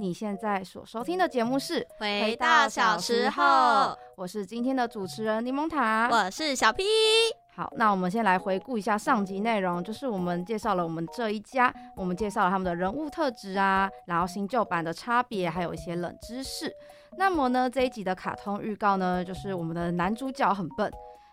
你现在所收听的节目是《回到小时候》，我是今天的主持人柠檬塔，我是小 P。好，那我们先来回顾一下上集内容，就是我们介绍了我们这一家，我们介绍了他们的人物特质啊，然后新旧版的差别，还有一些冷知识。那么呢，这一集的卡通预告呢，就是我们的男主角很笨。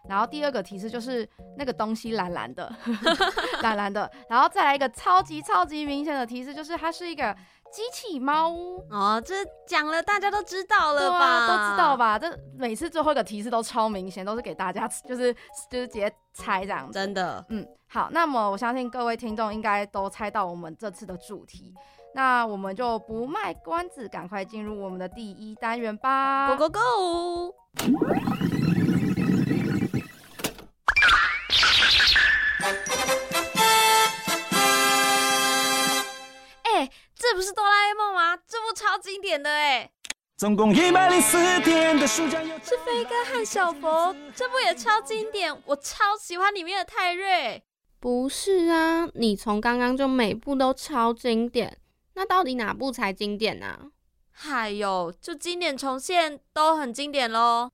然后第二个提示就是那个东西蓝蓝的，蓝蓝的。然后再来一个超级超级明显的提示，就是它是一个机器猫哦。这讲了大家都知道了吧？都知道吧？这每次最后一个提示都超明显，都是给大家 就是就是直接猜这样。真的，嗯，好。那么我相信各位听众应该都猜到我们这次的主题。那我们就不卖关子，赶快进入我们的第一单元吧！Go Go Go！这不是哆啦 A 梦吗？这部超经典的哎！总共一百零四天的暑假是飞哥和小佛，这部也超经典，我超喜欢里面的泰瑞。不是啊，你从刚刚就每部都超经典，那到底哪部才经典呢？还有，就经典重现都很经典喽。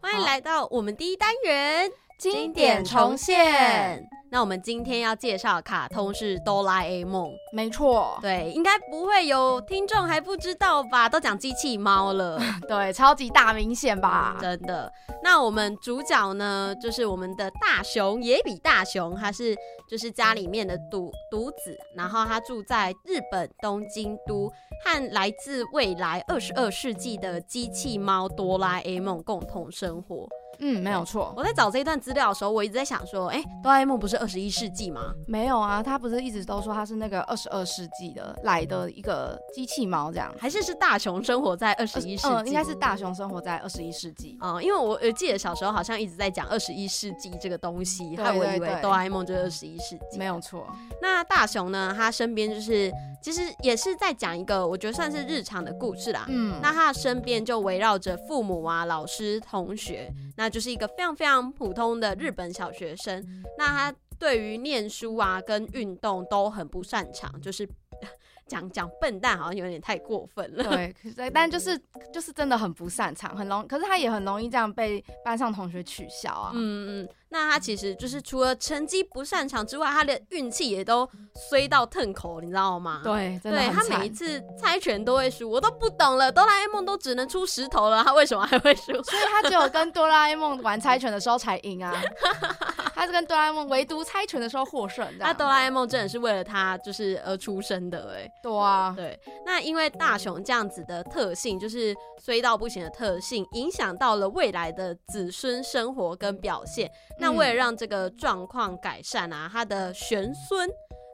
欢迎来到我们第一单元。经典重现。那我们今天要介绍的卡通是哆啦 A 梦，没错，对，应该不会有听众还不知道吧？都讲机器猫了，对，超级大明显吧？真的。那我们主角呢，就是我们的大雄野比大雄，他是就是家里面的独独子，然后他住在日本东京都，和来自未来二十二世纪的机器猫哆啦 A 梦共同生活。嗯，没有错。我在找这一段资料的时候，我一直在想说，哎，哆啦 A 梦不是二十一世纪吗？没有啊，他不是一直都说他是那个二十二世纪的来的一个机器猫这样，还是是大雄生活在二十一世纪？应该是大雄生活在二十一世纪啊，因为我记得小时候好像一直在讲二十一世纪这个东西，害我以为哆啦 A 梦就是二十一世纪。没有错。那大雄呢？他身边就是其实也是在讲一个我觉得算是日常的故事啦。嗯，那他的身边就围绕着父母啊、老师、同学。那就是一个非常非常普通的日本小学生，那他对于念书啊跟运动都很不擅长，就是。讲讲笨蛋好像有点太过分了，对，但就是就是真的很不擅长，很容，可是他也很容易这样被班上同学取笑啊。嗯嗯，那他其实就是除了成绩不擅长之外，他的运气也都衰到腾口，你知道吗？对，对他每一次猜拳都会输，我都不懂了。哆啦 A 梦都只能出石头了，他为什么还会输？所以他只有跟哆啦 A 梦玩猜拳的时候才赢啊。他是跟哆啦 A 梦唯独猜拳的时候获胜，那哆啦 A 梦真的是为了他就是而出生的哎。对啊，对，那因为大雄这样子的特性，就是衰到不行的特性，影响到了未来的子孙生活跟表现。那为了让这个状况改善啊，他的玄孙。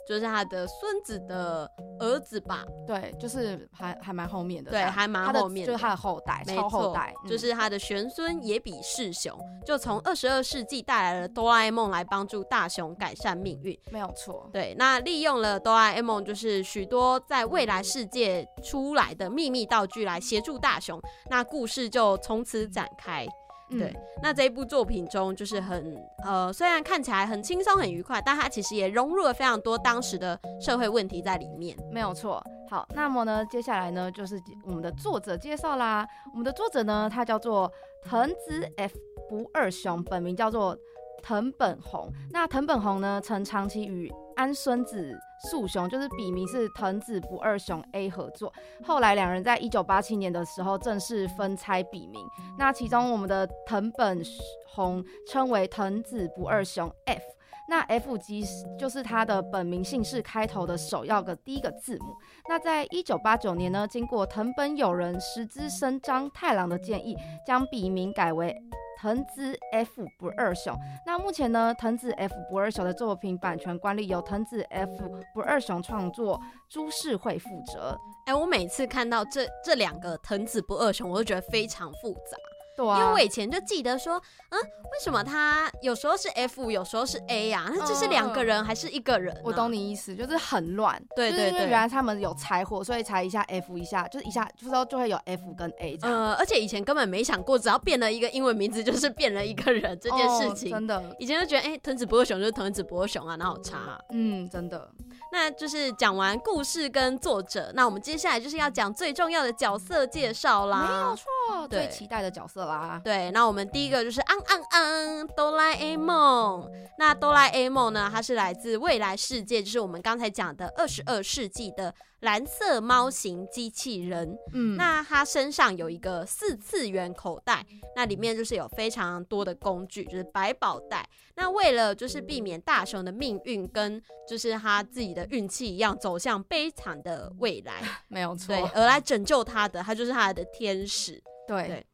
就是他的孙子的儿子吧？对，就是还还蛮后面的，对，还蛮后面，就是他的后代，超后代，就是他的玄孙也比世雄，就从二十二世纪带来了哆啦 A 梦来帮助大雄改善命运，没有错。对，那利用了哆啦 A 梦，就是许多在未来世界出来的秘密道具来协助大雄，那故事就从此展开。对，那这一部作品中就是很呃，虽然看起来很轻松很愉快，但它其实也融入了非常多当时的社会问题在里面。没有错。好，那么呢，接下来呢就是我们的作者介绍啦。我们的作者呢，他叫做藤子 F 不二雄，本名叫做藤本弘。那藤本弘呢，曾长期与安孙子。素雄就是笔名是藤子不二雄 A 合作，后来两人在一九八七年的时候正式分拆笔名。那其中我们的藤本弘称为藤子不二雄 F，那 F 即就是他的本名姓氏开头的首要的第一个字母。那在一九八九年呢，经过藤本友人石之生张太郎的建议，将笔名改为。藤子 F 不二雄，那目前呢，藤子 F 不二雄的作品版权管理由藤子 F 不二雄创作株式会负责。哎，我每次看到这这两个藤子不二雄，我都觉得非常复杂。对啊，因为我以前就记得说，嗯，为什么他有时候是 F，有时候是 A 呀？那这是两个人还是一个人？我懂你意思，就是很乱。对对对，原来他们有柴火，所以才一下 F 一下，就是一下就说就会有 F 跟 A 这样。呃，而且以前根本没想过，只要变了一个英文名字，就是变了一个人这件事情。真的，以前就觉得，哎，藤子不二雄就是藤子不二雄啊，哪有差？嗯，真的。那就是讲完故事跟作者，那我们接下来就是要讲最重要的角色介绍啦。没有错，最期待的角色啦。对，那我们第一个就是昂昂昂，哆啦 A 梦。那哆啦 A 梦呢，它是来自未来世界，就是我们刚才讲的二十二世纪的。蓝色猫型机器人，嗯，那它身上有一个四次元口袋，那里面就是有非常多的工具，就是百宝袋。那为了就是避免大雄的命运跟就是他自己的运气一样走向悲惨的未来，没有错，对，而来拯救他的，他就是他的天使。对，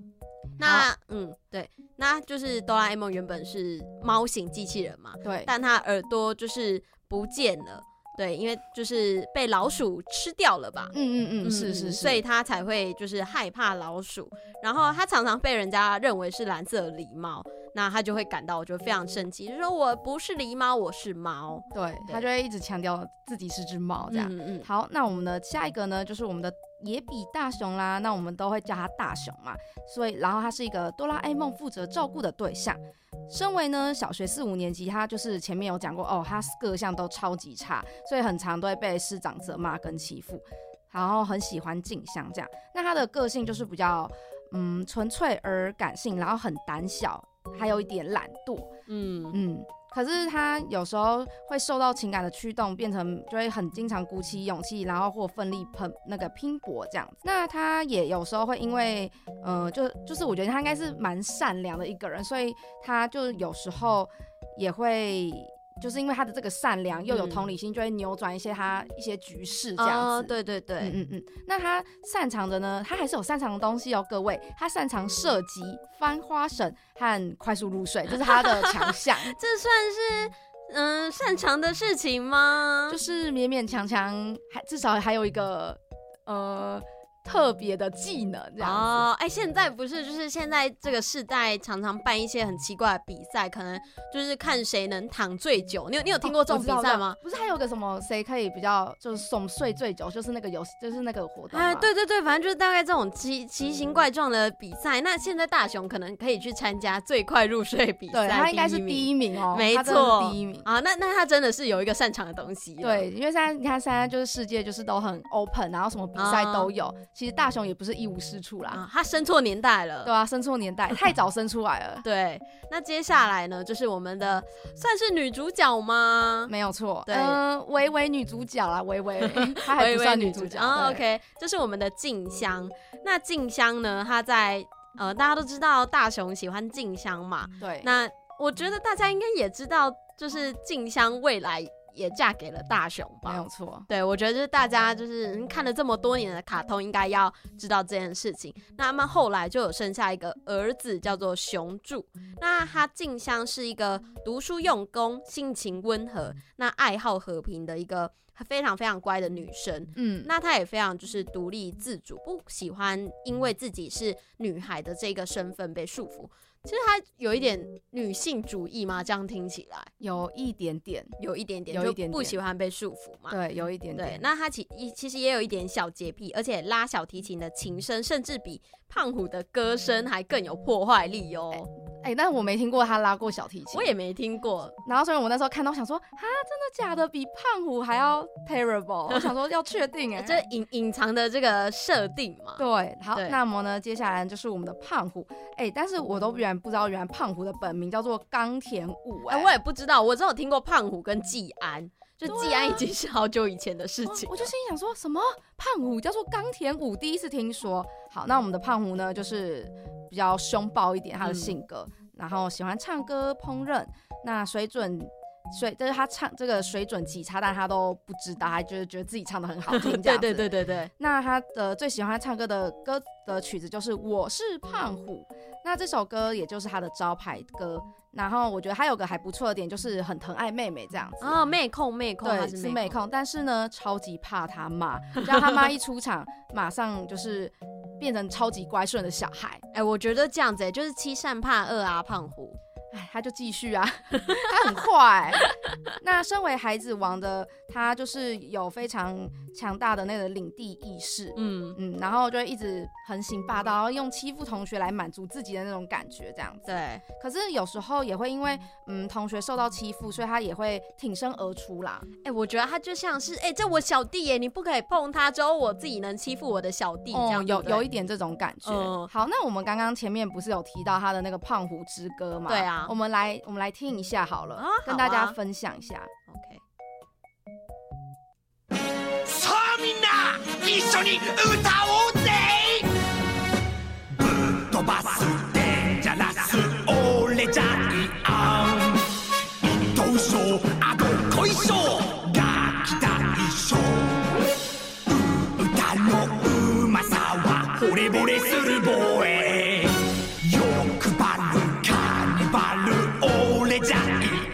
那嗯，对，那就是哆啦 A 梦原本是猫型机器人嘛，对，但它耳朵就是不见了。对，因为就是被老鼠吃掉了吧？嗯嗯嗯，是是是，所以它才会就是害怕老鼠。然后它常常被人家认为是蓝色狸猫，那它就会感到就非常生气，就说我不是狸猫，我是猫。对它就会一直强调自己是只猫这样。嗯嗯。好，那我们的下一个呢，就是我们的野比大雄啦。那我们都会叫他大雄嘛。所以，然后他是一个哆啦 A 梦负责照顾的对象。身为呢小学四五年级，他就是前面有讲过哦，他各项都超级差，所以很常都会被师长责骂跟欺负，然后很喜欢静香这样。那他的个性就是比较嗯纯粹而感性，然后很胆小，还有一点懒惰，嗯嗯。可是他有时候会受到情感的驱动，变成就会很经常鼓起勇气，然后或奋力喷那个拼搏这样子。那他也有时候会因为，嗯，就就是我觉得他应该是蛮善良的一个人，所以他就有时候也会。就是因为他的这个善良又有同理心，就会扭转一些他一些局势这样子。对对对，嗯嗯嗯。那他擅长的呢？他还是有擅长的东西哦，各位。他擅长射击、翻花绳和快速入睡，这是他的 强项。这算是嗯擅长的事情吗？就是勉勉强强，还至少还有一个呃。特别的技能这样哦，哎，现在不是就是现在这个世代常常办一些很奇怪的比赛，可能就是看谁能躺最久。你有你有听过这种比赛吗？不是还有个什么谁可以比较就是总睡最久，就是那个游戏，就是那个活动。哎，对对对，反正就是大概这种奇奇形怪状的比赛。那现在大雄可能可以去参加最快入睡比赛，他应该是第一名哦，没错，第一名啊。那那他真的是有一个擅长的东西。对，因为现在你看现在就是世界就是都很 open，然后什么比赛都有。其实大雄也不是一无是处啦，他生错年代了，对啊，生错年代，太早生出来了。对，那接下来呢，就是我们的算是女主角吗？没有错，嗯，微微女主角啦，微微，她还不算女主角。OK，这是我们的静香。那静香呢，她在呃，大家都知道大雄喜欢静香嘛，对。那我觉得大家应该也知道，就是静香未来。也嫁给了大雄吧，没有错。对，我觉得就是大家就是看了这么多年的卡通，应该要知道这件事情。那他们后来就有生下一个儿子，叫做雄柱。那他静香是一个读书用功、性情温和、那爱好和平的一个非常非常乖的女生。嗯，那她也非常就是独立自主，不喜欢因为自己是女孩的这个身份被束缚。其实他有一点女性主义嘛？这样听起来有一点点，有一点点，有一点不喜欢被束缚嘛？对，有一点点。对，那他其其实也有一点小洁癖，而且拉小提琴的琴声甚至比胖虎的歌声还更有破坏力哦。哎，但是我没听过他拉过小提琴，我也没听过。然后所以我那时候看到我想说，啊，真的假的？比胖虎还要 terrible？我想说要确定哎，这隐隐藏的这个设定嘛。对，好，那么呢，接下来就是我们的胖虎。哎，但是我都原来不知道，原来胖虎的本名叫做冈田武。哎，我也不知道，我只有听过胖虎跟季安。就季安已经是好久以前的事情，我就心想说什么？胖虎叫做冈田武，第一次听说。好，那我们的胖虎呢，就是比较凶暴一点，他的性格，然后喜欢唱歌、烹饪，那水准水，就是他唱这个水准极差，但他都不知道，还就是觉得自己唱的很好听，这样对对对对对。那他的最喜欢唱歌的歌的曲子就是《我是胖虎》，那这首歌也就是他的招牌歌。然后我觉得他有个还不错的点，就是很疼爱妹妹这样子啊，妹控妹控，对，是妹控，但是呢，超级怕他妈，只要他妈一出场，马上就是变成超级乖顺的小孩。哎，我觉得这样子，就是欺善怕恶啊，胖虎。哎，他就继续啊，他很快。那身为孩子王的他，就是有非常强大的那个领地意识，嗯嗯，然后就一直横行霸道，然后用欺负同学来满足自己的那种感觉，这样子。对。可是有时候也会因为嗯同学受到欺负，所以他也会挺身而出啦。哎，我觉得他就像是哎，这我小弟耶，你不可以碰他，只有我自己能欺负我的小弟，这样有有一点这种感觉。好，那我们刚刚前面不是有提到他的那个胖虎之歌吗？对啊。我们来，我们来听一下好了，跟大家分享一下。OK。一緒に歌おうぜぶっ飛ばすデンジャラス俺じゃいあん一等賞あどこい賞ガキた一う歌のうまさは惚れ惚れするボーイ欲張るカニバル俺じゃい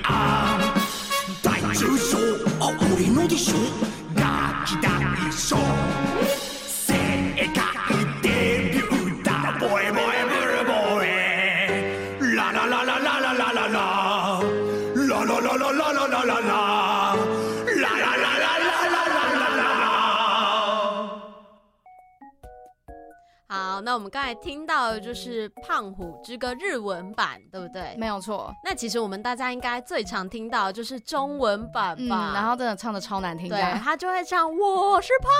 あん大中賞あ俺のでしょ。那我们刚才听到的就是《胖虎之歌》日文版，对不对？没有错。那其实我们大家应该最常听到的就是中文版吧？然后真的唱的超难听。对，他就会唱：“我是胖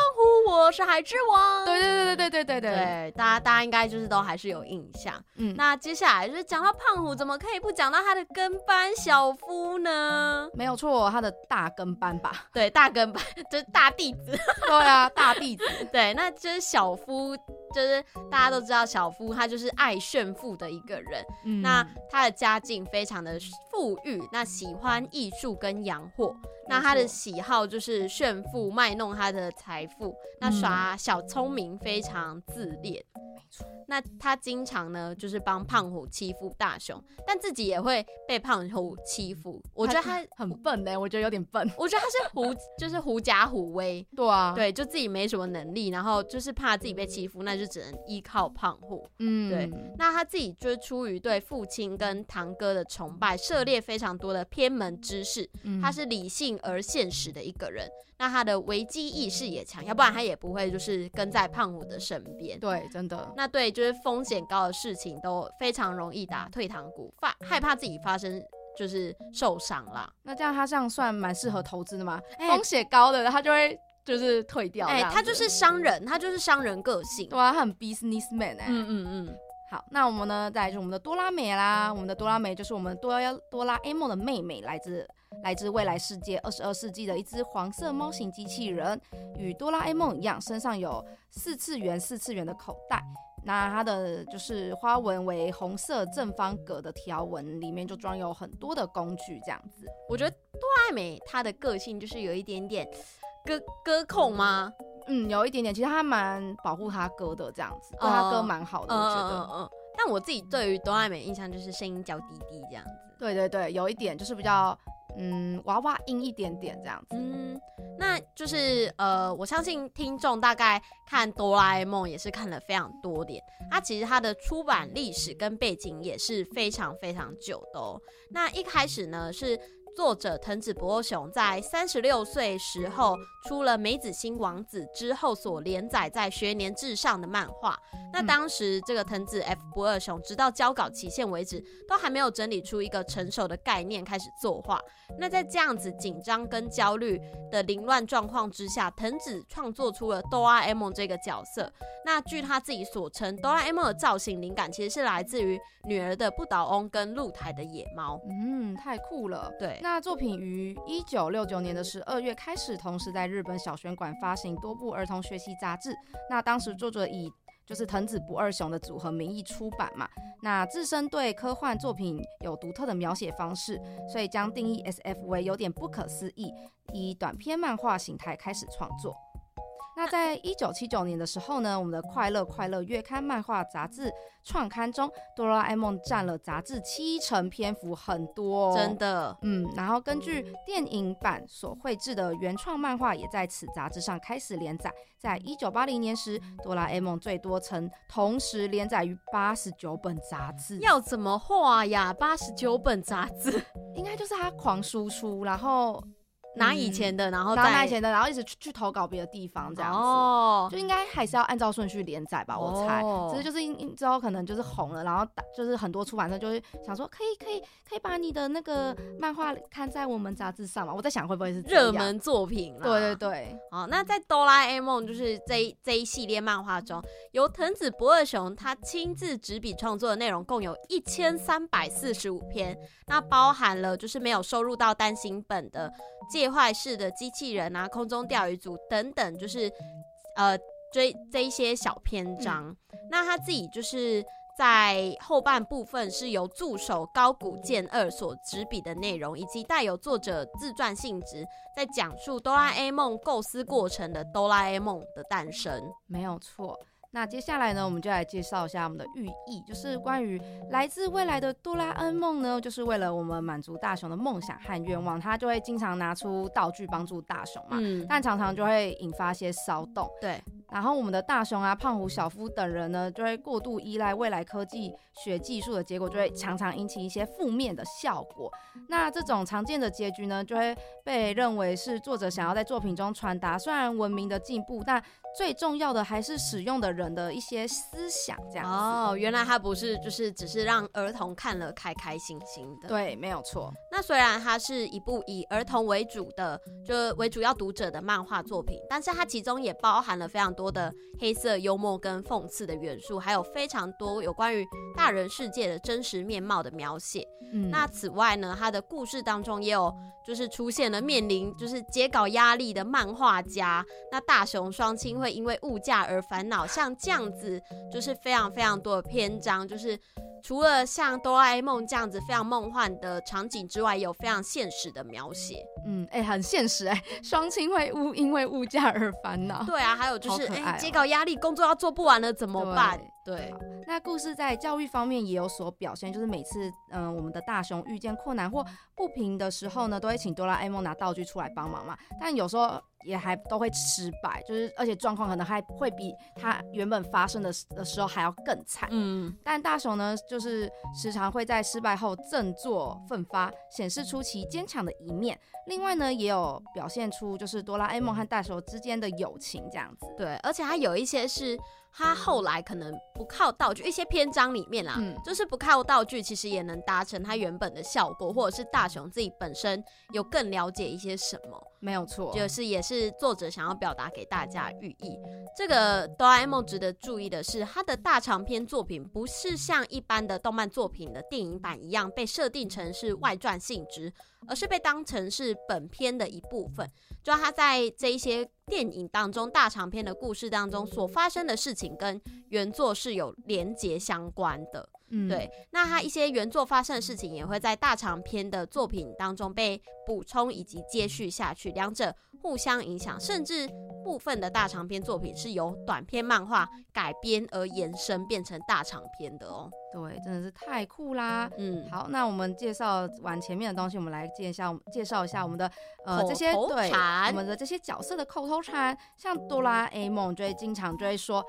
虎，我是海之王。”对对对对对对对对。大家大家应该就是都还是有印象。嗯。那接下来就是讲到胖虎，怎么可以不讲到他的跟班小夫呢？没有错，他的大跟班吧？对，大跟班就是大弟子。对啊，大弟子。对，那就是小夫。就是大家都知道小夫他就是爱炫富的一个人，那他的家境非常的富裕，那喜欢艺术跟洋货，那他的喜好就是炫富卖弄他的财富，那耍小聪明，非常自恋。没错那他经常呢，就是帮胖虎欺负大雄，但自己也会被胖虎欺负。我觉得他很笨呢，我觉得有点笨。我觉得他是狐，就是狐假虎威。对啊，对，就自己没什么能力，然后就是怕自己被欺负，那就只能依靠胖虎。嗯，对。那他自己就是出于对父亲跟堂哥的崇拜，涉猎非常多的偏门知识。他是理性而现实的一个人。那他的危机意识也强，要不然他也不会就是跟在胖虎的身边。对，真的。那对，就是风险高的事情都非常容易打退堂鼓，发害怕自己发生就是受伤啦。那这样他这样算蛮适合投资的吗？风险高的他就会就是退掉。哎，他就是商人，他就是商人个性。对啊，他很 businessman 哎。嗯嗯嗯。好，那我们呢，再就是我们的多拉美啦。我们的多拉美就是我们多拉多拉 A 梦的妹妹，来自来自未来世界二十二世纪的一只黄色猫型机器人，与哆啦 A 梦一样，身上有四次元四次元的口袋。那它的就是花纹为红色正方格的条纹，里面就装有很多的工具，这样子。我觉得多拉美它的个性就是有一点点歌歌控吗？嗯，有一点点，其实他蛮保护他哥的，这样子，对他哥蛮好的，我觉得。嗯。但我自己对于哆啦 A 梦印象就是声音娇滴滴这样子。对对对，有一点就是比较嗯娃娃音一点点这样子。嗯，那就是呃，我相信听众大概看哆啦 A 梦也是看了非常多点。它其实它的出版历史跟背景也是非常非常久的哦。那一开始呢是。作者藤子不二雄在三十六岁时候出了《梅子心王子》之后所连载在学年志上的漫画。那当时这个藤子 F 不二雄直到交稿期限为止，都还没有整理出一个成熟的概念开始作画。那在这样子紧张跟焦虑的凌乱状况之下，藤子创作出了哆啦 A 梦这个角色。那据他自己所称，哆啦 A 梦的造型灵感其实是来自于女儿的不倒翁跟露台的野猫。嗯，太酷了。对。那作品于一九六九年的十二月开始，同时在日本小学馆发行多部儿童学习杂志。那当时作者以就是藤子不二雄的组合名义出版嘛。那自身对科幻作品有独特的描写方式，所以将定义 S F 为有点不可思议，以短篇漫画形态开始创作。那在一九七九年的时候呢，我们的《快乐快乐》月刊漫画杂志创刊中，哆啦 A 梦占了杂志七成篇幅，很多，真的。嗯，然后根据电影版所绘制的原创漫画，也在此杂志上开始连载。在一九八零年时，哆啦 A 梦最多曾同时连载于八十九本杂志。要怎么画呀？八十九本杂志，应该就是他狂输出，然后。拿以前的，然后拿以前的，然后一直去去投稿别的地方，这样子，就应该还是要按照顺序连载吧，我猜。只是就是之后可能就是红了，然后打就是很多出版社就会想说，可以可以可以把你的那个漫画刊在我们杂志上嘛？我在想会不会是热门作品？对对对。好，那在哆啦 A 梦就是这一这一系列漫画中，由藤子不二雄他亲自执笔创作的内容共有一千三百四十五篇，那包含了就是没有收入到单行本的。介坏式的机器人啊，空中钓鱼组等等，就是呃追这一些小篇章。那他自己就是在后半部分是由助手高谷健二所执笔的内容，以及带有作者自传性质，在讲述哆啦 A 梦构思过程的哆啦 A 梦的诞生。没有错。那接下来呢，我们就来介绍一下我们的寓意，就是关于来自未来的哆啦 A 梦呢，就是为了我们满足大雄的梦想和愿望，他就会经常拿出道具帮助大雄嘛，嗯，但常常就会引发些骚动，对。然后我们的大雄啊、胖虎、小夫等人呢，就会过度依赖未来科技学技术的结果，就会常常引起一些负面的效果。那这种常见的结局呢，就会被认为是作者想要在作品中传达，虽然文明的进步，但最重要的还是使用的人的一些思想。这样哦，原来他不是就是只是让儿童看了开开心心的。对，没有错。那虽然它是一部以儿童为主的，就为主要读者的漫画作品，但是它其中也包含了非常多。的黑色幽默跟讽刺的元素，还有非常多有关于大人世界的真实面貌的描写。嗯，那此外呢，他的故事当中也有就是出现了面临就是截稿压力的漫画家，那大雄双亲会因为物价而烦恼，像这样子就是非常非常多的篇章，就是。除了像哆啦 A 梦这样子非常梦幻的场景之外，有非常现实的描写。嗯，哎，很现实哎，双亲会物因为物价而烦恼。对啊，还有就是哎，接稿压力，工作要做不完了怎么办？对，那故事在教育方面也有所表现，就是每次嗯，我们的大雄遇见困难或不平的时候呢，都会请哆啦 A 梦拿道具出来帮忙嘛。但有时候也还都会失败，就是而且状况可能还会比他原本发生的的时候还要更惨。嗯，但大雄呢，就是时常会在失败后振作奋发，显示出其坚强的一面。另外呢，也有表现出就是哆啦 A 梦和大雄之间的友情这样子。对，而且还有一些是。他后来可能不靠道具，一些篇章里面啦，就是不靠道具，其实也能达成他原本的效果，或者是大雄自己本身有更了解一些什么，没有错，就是也是作者想要表达给大家寓意。这个哆啦 A 梦值得注意的是，它的大长篇作品不是像一般的动漫作品的电影版一样被设定成是外传性质，而是被当成是本片的一部分。就它在这一些电影当中大长篇的故事当中所发生的事情，跟原作是有连结相关的。嗯，对。那他一些原作发生的事情，也会在大长篇的作品当中被补充以及接续下去，两者互相影响，甚至部分的大长篇作品是由短篇漫画改编而延伸变成大长篇的哦。对，真的是太酷啦！嗯，好，那我们介绍完前面的东西，我们来介绍介绍一下我们的呃这些对我们的这些角色的口头禅，像哆啦 A 梦就会经常就会说。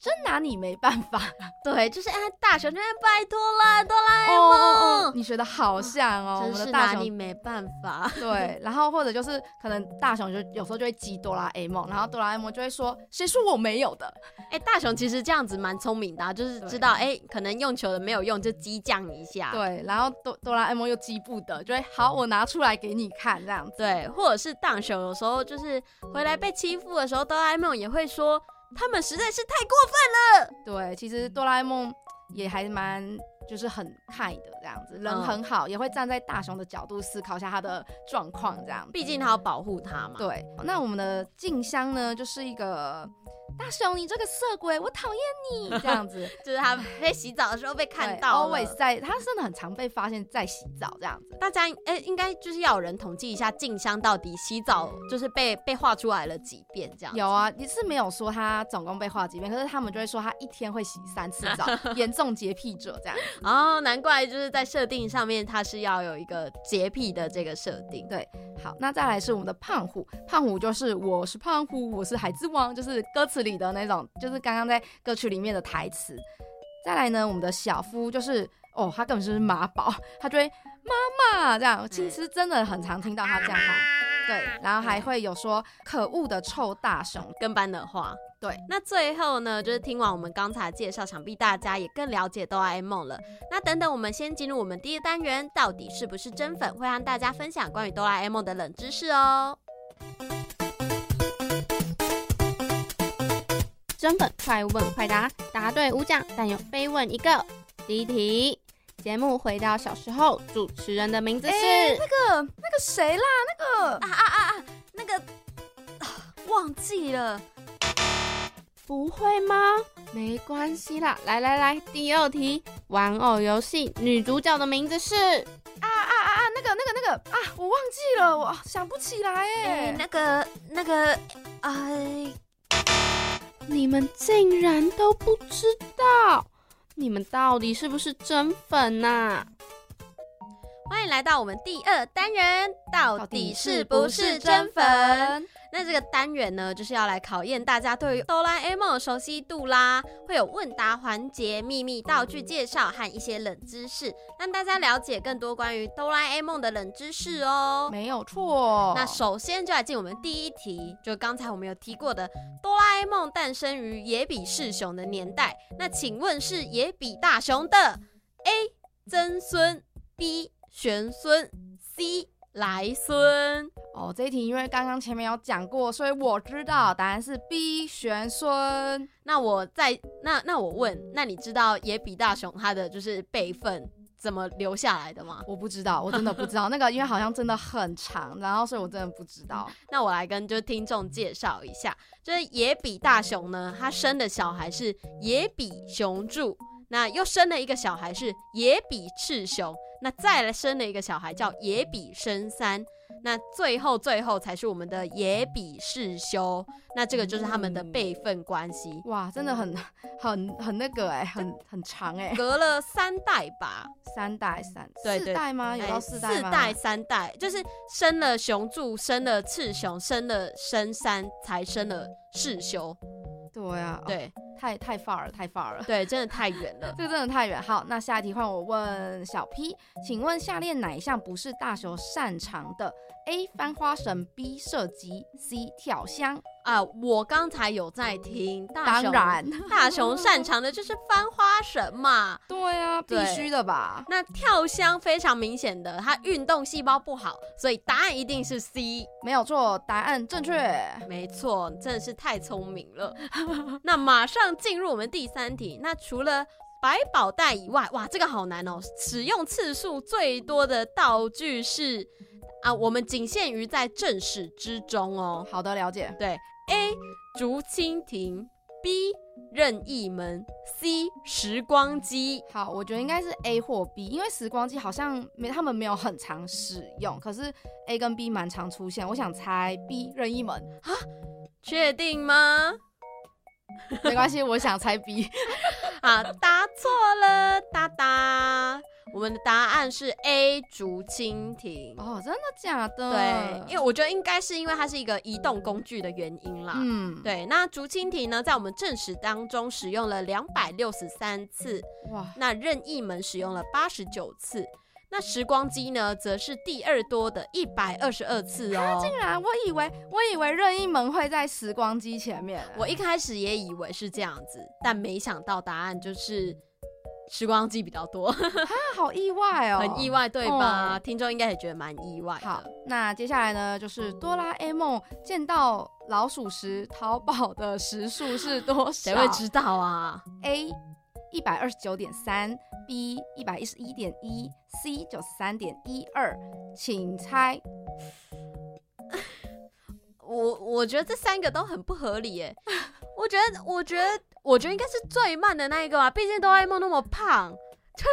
真拿你没办法，对，就是哎，大雄，拜托了，哆啦 A 梦，你学的好像哦，真是拿你没办法。对，然后或者就是可能大雄就有时候就会激哆啦 A 梦，然后哆啦 A 梦就会说，谁说我没有的？哎，大雄其实这样子蛮聪明的，就是知道哎，可能用球的没有用，就激将一下。对，然后哆哆啦 A 梦又激不得，就会好，我拿出来给你看这样子。对，或者是大雄有时候就是回来被欺负的时候，哆啦 A 梦也会说。他们实在是太过分了。对，其实哆啦 A 梦也还蛮就是很 kind 的这样子，人嗯很好，也会站在大雄的角度思考一下他的状况这样。毕竟他要保护他嘛。对，那我们的静香呢，就是一个大雄，你这个色鬼，我讨厌你 这样子。就是他在洗澡的时候被看到 always 在，他真的很常被发现在洗澡这样子。大家哎、应该就是要有人统计一下静香到底洗澡就是被被画出来了几遍这样。有啊，你是没有说他总共被画几遍，可是他们就会说他一天会洗三次澡，严重洁癖者这样。哦，难怪就是在设定上面他是要有一个洁癖的这个设定。对，好，那再来是我们的胖虎，胖虎就是我是胖虎，我是海之王，就是歌词里的那种，就是刚刚在歌曲里面的台词。再来呢，我们的小夫就是哦，他根本就是马宝，他就会妈妈这样，其实真的很常听到他这样喊。对，然后还会有说可恶的臭大熊，跟班的话，对。那最后呢，就是听完我们刚才介绍，想必大家也更了解哆啦 A 梦了。那等等，我们先进入我们第一单元，到底是不是真粉？会和大家分享关于哆啦 A 梦的冷知识哦。真粉快问快答，答对五奖，但有非问一个。第一题，节目回到小时候，主持人的名字是、哎那个那个谁啦，那个啊啊啊啊！那个、啊忘记了，不会吗？没关系啦，来来来，第二题，玩偶游戏女主角的名字是啊啊啊啊，那个那个那个啊，我忘记了，我想不起来哎、哎。那个那个，哎、你们竟然都不知道，你们到底是不是真粉呐、欢迎来到我们第二单元，到底是不是真粉？粉？那这个单元呢，就是要来考验大家对于哆啦 A 梦的熟悉度啦，会有问答环节、秘密道具介绍和一些冷知识，让大家了解更多关于哆啦 A 梦的冷知识哦。没有错。那首先就来进我们第一题，就刚才我们有提过的，哆啦 A 梦诞生于野比世雄的年代。那请问是野比大雄的 A 曾孙，B 玄孙，C 来孙？哦，这一题因为刚刚前面有讲过，所以我知道答案是 B 玄孙。那我在那那我问，那你知道野比大雄他的就是辈分怎么留下来的吗？我不知道，我真的不知道 那个，因为好像真的很长，然后所以我真的不知道。那我来跟就是听众介绍一下，就是野比大雄呢，他生的小孩是野比雄助，那又生了一个小孩是野比赤雄，那再来生了一个小孩叫野比生三，那最后最后才是我们的野比世修，那这个就是他们的辈分关系。哇，真的很很很那个哎、很很长哎、隔了三代吧，三代三四代吗？有哎到四代吗？四代三代，就是生了雄柱，生了赤雄，生了生三，才生了世修。对啊，哦对太太 far 了，太 far 了。对，真的太远了。这真的太远。好，那下一题换我问小 P，请问下列哪一项不是大雄擅长的？A. 翻花绳，B. 射击，C. 跳箱。啊，我刚才有在听，当然，大雄擅长的就是翻花绳嘛。对啊，必须的吧？那跳箱非常明显的，他运动细胞不好，所以答案一定是 C。没有错，答案正确。没错，真的是太聪明了。那马上进入我们第三题。那除了百宝袋以外，哇，这个好难哦！使用次数最多的道具是啊，我们仅限于在正史之中哦。好的，了解。对，A 竹蜻蜓，B 任意门，C 时光机。好，我觉得应该是 A 或 B，因为时光机好像没他们没有很常使用，可是 A 跟 B 蛮常出现。我想猜 B 任意门，确定吗？没关系，我想猜 B。啊，答错了，哒哒。我们的答案是 A 竹蜻蜓。哦，真的假的？对，因为我觉得应该是因为它是一个移动工具的原因啦。嗯，对，那竹蜻蜓呢，在我们正史当中使用了两百六十三次，哇，那任意门使用了八十九次，那时光机呢，则是第二多的一百二十二次哦。竟然我以为我以为任意门会在时光机前面，我一开始也以为是这样子，但没想到答案就是时光机比较多，啊，好意外哦，很意外，对吧？哦听众应该也觉得蛮意外好。，那接下来呢，就是哆啦 A 梦见到老鼠时逃跑的时速是多少？谁会知道啊？A 一百二十九点三，B 一百一十一点一，C 九十三点一二，请猜。我我觉得这三个都很不合理耶。我觉得，我觉得，我觉得应该是最慢的那一个吧。毕竟哆啦 A 梦那么胖，就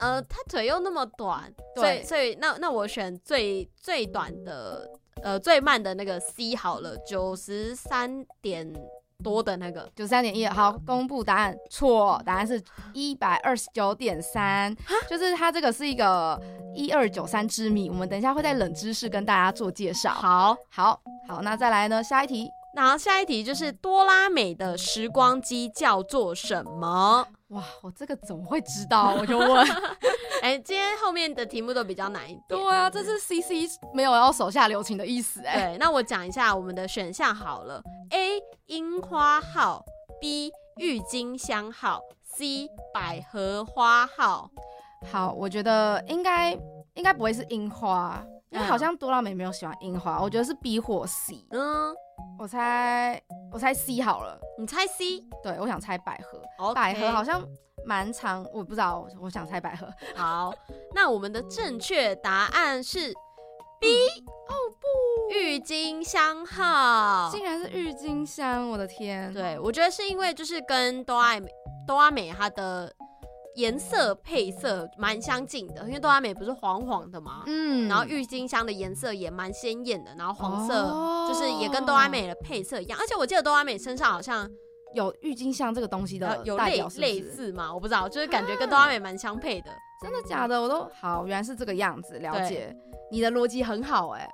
呃，他腿又那么短，所以所以那那我选最最短的，呃，最慢的那个 C 好了，九十三点多的那个，九十三点一。好，公布答案，错，答案是一百二十九点三，就是它这个是一个一二九三之谜。我们等一下会在冷知识跟大家做介绍。好，好，好，那再来呢？下一题。然后下一题就是多拉美的时光机叫做什么？哇，我这个怎么会知道？我就问。哎，今天后面的题目都比较难一点。对啊，这是 C C 没有要手下留情的意思哎。对，那我讲一下我们的选项好了：A 樱花号，B 郁金香号，C 百合花号。好，我觉得应该应该不会是樱花，因为好像多拉美没有喜欢樱花。我觉得是 B 或 C。嗯。我猜我猜 C 好了，你猜 C？对，我想猜百合。百合好像蛮长，我不知道，我想猜百合。好，那我们的正确答案是 B。哦不，郁金香号，竟然是郁金香！我的天，对我觉得是因为就是跟哆啦美哆啦美它的。颜色配色蛮相近的，因为哆啦美不是黄黄的嘛，嗯，然后郁金香的颜色也蛮鲜艳的，然后黄色就是也跟哆啦美的配色一样，而且我记得哆啦美身上好像有郁金香这个东西的，有类类似嘛，我不知道，就是感觉跟哆啦美蛮相配的。真的假的？我都好，原来是这个样子，了解。你的逻辑很好哎，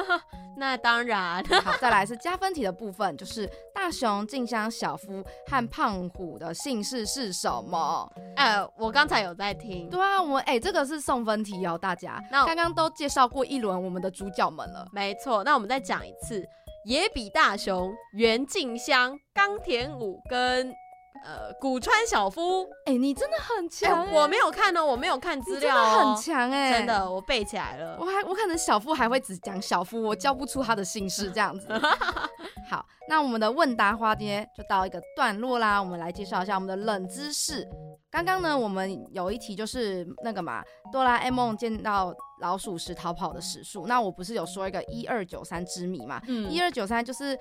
那当然。好，再来是加分题的部分，就是大雄、静香、小夫和胖虎的姓氏是什么？哎，我刚才有在听。对啊，我们哎，这个是送分题哦，大家。那刚刚都介绍过一轮我们的主角们了。没错，那我们再讲一次：野比大雄、袁静香、冈田武跟。呃，古川小夫，哎，你真的很强，我没有看哦，我没有看资料哦，很强哎，真的，我背起来了，我还我可能小夫还会只讲小夫，我叫不出他的姓氏这样子。好，那我们的问答花爹就到一个段落啦，我们来介绍一下我们的冷知识。刚刚呢，我们有一题就是那个嘛，哆啦 A 梦见到老鼠时逃跑的时数，那我不是有说一个一二九三之谜嘛？嗯，一二九三就是。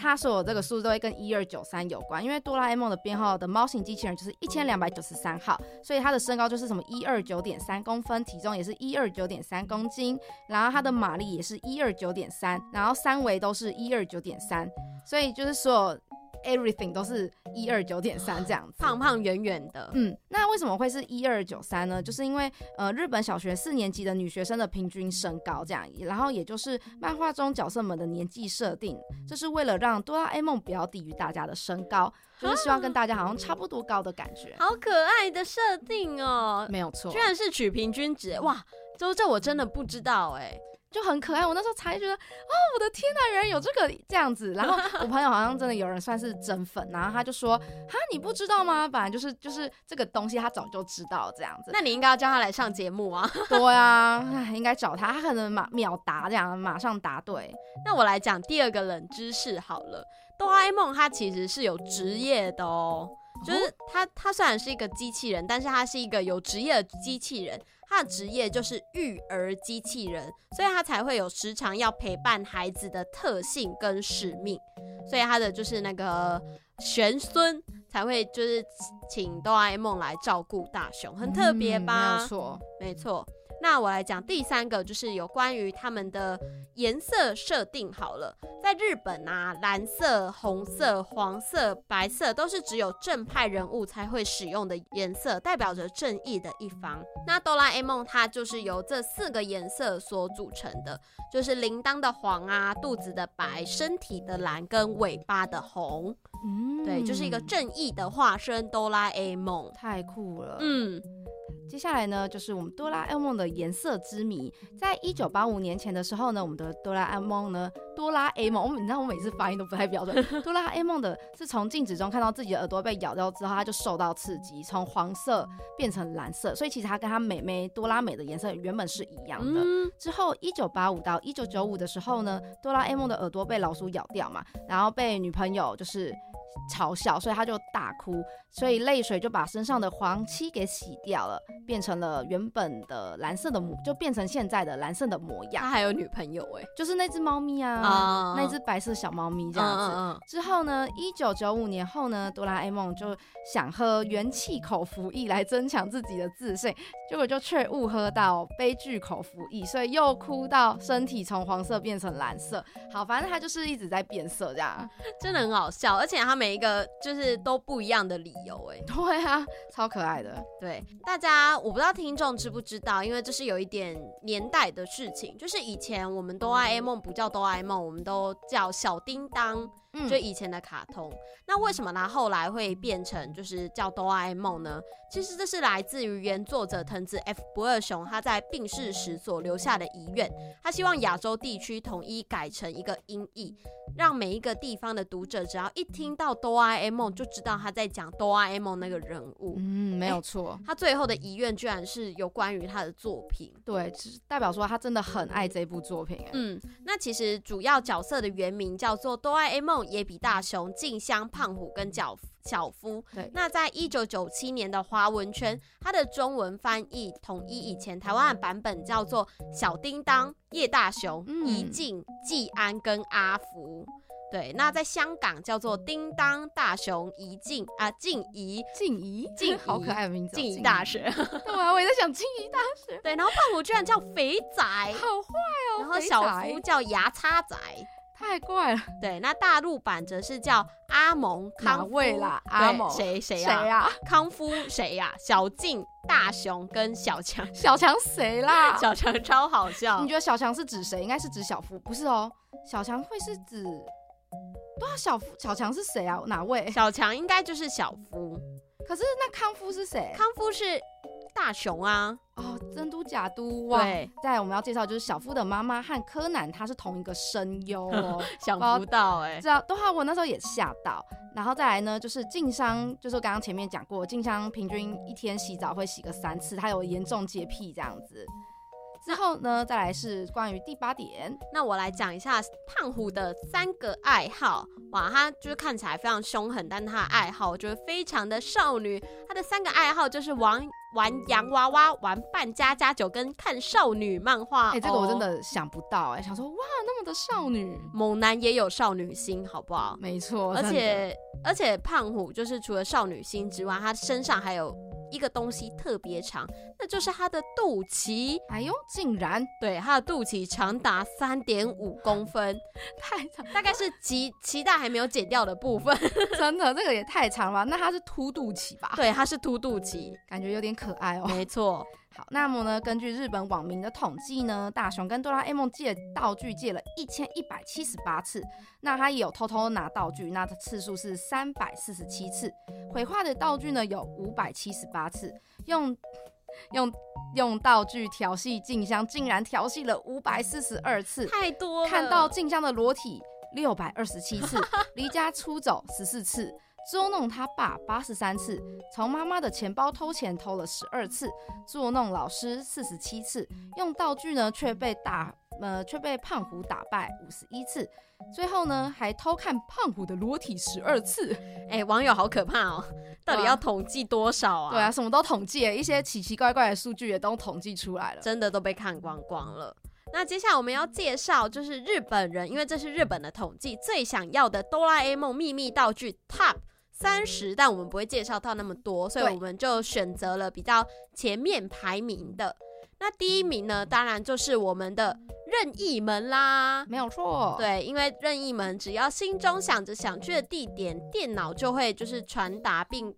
它所有这个数字都会跟一二九三有关，因为哆啦 A 梦的编号的猫型机器人就是一千两百九十三号，所以它的身高就是什么一二九点三公分，体重也是一二九点三公斤，然后它的马力也是一二九点三，然后三围都是一二九点三，所以就是所有。Everything 都是一二九点三这样子，胖胖圆圆的。嗯，那为什么会是一二九三呢？就是因为呃，日本小学四年级的女学生的平均身高这样，然后也就是漫画中角色们的年纪设定，这是为了让哆啦 A 梦不要低于大家的身高，就是希望跟大家好像差不多高的感觉。好可爱的设定哦，没有错，居然是取平均值哇！这这我真的不知道哎。就很可爱，我那时候才觉得，哦，我的天呐，原来有这个这样子。然后我朋友好像真的有人算是真粉，然后他就说，哈，你不知道吗？本来就是就是这个东西，他早就知道这样子。那你应该要叫他来上节目啊。对啊，应该找他，他可能马秒答这样，马上答对。那我来讲第二个冷知识好了，哆啦 A 梦它其实是有职业的哦，就是它它虽然是一个机器人，但是它是一个有职业的机器人。他的职业就是育儿机器人，所以他才会有时常要陪伴孩子的特性跟使命，所以他的就是那个玄孙才会就是请哆啦 A 梦来照顾大雄，很特别吧？没有错，没错。那我来讲第三个，就是有关于他们的颜色设定。好了，在日本啊，蓝色、红色、黄色、白色都是只有正派人物才会使用的颜色，代表着正义的一方。那哆啦 A 梦它就是由这四个颜色所组成的，就是铃铛的黄啊，肚子的白，身体的蓝，跟尾巴的红。嗯，对，就是一个正义的化身，哆啦 A 梦，太酷了。嗯。接下来呢，就是我们哆啦 A 梦的颜色之谜。在一九八五年前的时候呢，我们的哆啦 A 梦呢，哆啦 A 梦，我你知道我每次发音都不太标准。哆啦 A 梦的是从镜子中看到自己的耳朵被咬掉之后，他就受到刺激，从黄色变成蓝色，所以其实他跟他妹妹哆啦美的颜色原本是一样的。之后一九八五到一九九五的时候呢，哆啦 A 梦的耳朵被老鼠咬掉嘛，然后被女朋友就是。嘲笑，所以他就大哭，所以泪水就把身上的黄漆给洗掉了，变成了原本的蓝色的模，就变成现在的蓝色的模样。他还有女朋友哎，就是那只猫咪啊，那只白色小猫咪这样子。之后呢，一九九五年后呢，哆啦 A 梦就想喝元气口服液来增强自己的自信，结果就却误喝到悲剧口服液，所以又哭到身体从黄色变成蓝色。好，反正他就是一直在变色这样，真的很好笑，而且他每一个就是都不一样的理由哎。对啊，超可爱的。对，大家我不知道听众知不知道，因为这是有一点年代的事情，就是以前我们哆啦 A 梦不叫哆啦 A 梦，我们都叫小叮当。就以前的卡通，那为什么它后来会变成就是叫哆啦 A 梦呢？其实这是来自于原作者藤子 F 不二雄他在病逝时所留下的遗愿，他希望亚洲地区统一改成一个音译，让每一个地方的读者只要一听到哆啦 A 梦就知道他在讲哆啦 A 梦那个人物。嗯，没有错。他最后的遗愿居然是有关于他的作品，对，代表说他真的很爱这部作品。嗯，那其实主要角色的原名叫做哆啦 A 梦。野比大雄、静香、胖虎跟脚小夫。对，那在一九九七年的华文圈，它的中文翻译统一以前台湾的版本叫做小叮当、叶大雄、怡静、季安跟阿福。对，那在香港叫做叮当、大雄、怡静啊、静怡、静怡、静 好可爱的名字，静怡大学。对啊，我也在想静怡大学。对，然后胖虎居然叫肥仔，好坏哦。然后小夫叫牙叉仔。太怪了，对，那大陆版则是叫阿蒙康卫啦，阿蒙谁谁呀？康夫谁呀？小静、大雄跟小强，小强谁啦？小强超好笑。你觉得小强是指谁？应该是指小夫，不是哦。小强会是指，对啊，小夫小强是谁啊？哪位？小强应该就是小夫。可是那康夫是谁？康夫是。大雄啊，哦，真都假都哇！对，在我们要介绍就是小夫的妈妈和柯南，他是同一个声优哦，想不到哎，知道都好我那时候也吓到。然后再来呢，就是静香，就是刚刚前面讲过，静香平均一天洗澡会洗个三次，她有严重洁癖这样子。之后呢，再来是关于第八点，那我来讲一下胖虎的三个爱好。哇，他就是看起来非常凶狠，但他的爱好我觉得非常的少女。他的三个爱好就是玩玩洋娃娃、玩扮家家酒跟看少女漫画。哎，这个我真的想不到哎，想说哇，那么的少女，猛男也有少女心，好不好？没错，而且而且胖虎就是除了少女心之外，他身上还有。一个东西特别长，那就是它的肚脐。哎呦，竟然对它的肚脐长达三点五公分，太长，大概是脐脐带还没有剪掉的部分。真的，这个也太长了。那它是凸肚脐吧？对，它是凸肚脐，感觉有点可爱哦。没错。好，那么呢？根据日本网民的统计呢，大雄跟哆啦 A 梦借道具借了一千一百七十八次，那他也有偷偷拿道具，那次数是三百四十七次。毁坏的道具呢有五百七十八次，用用用道具调戏静香，竟然调戏了五百四十二次，太多了。看到静香的裸体六百二十七次，离家出走十四次。捉弄他爸八十三次，从妈妈的钱包偷钱偷了十二次，捉弄老师四十七次，用道具呢却被打呃却被胖虎打败五十一次，最后呢还偷看胖虎的裸体十二次。哎，网友好可怕哦，到底要统计多少啊？对啊，什么都统计，一些奇奇怪怪的数据也都统计出来了，真的都被看光光了。那接下来我们要介绍就是日本人，因为这是日本的统计最想要的哆啦 A 梦秘密道具 Top。三十，但我们不会介绍到那么多，所以我们就选择了比较前面排名的。那第一名呢，当然就是我们的任意门啦，没有错。对，因为任意门只要心中想着想去的地点，电脑就会就是传达并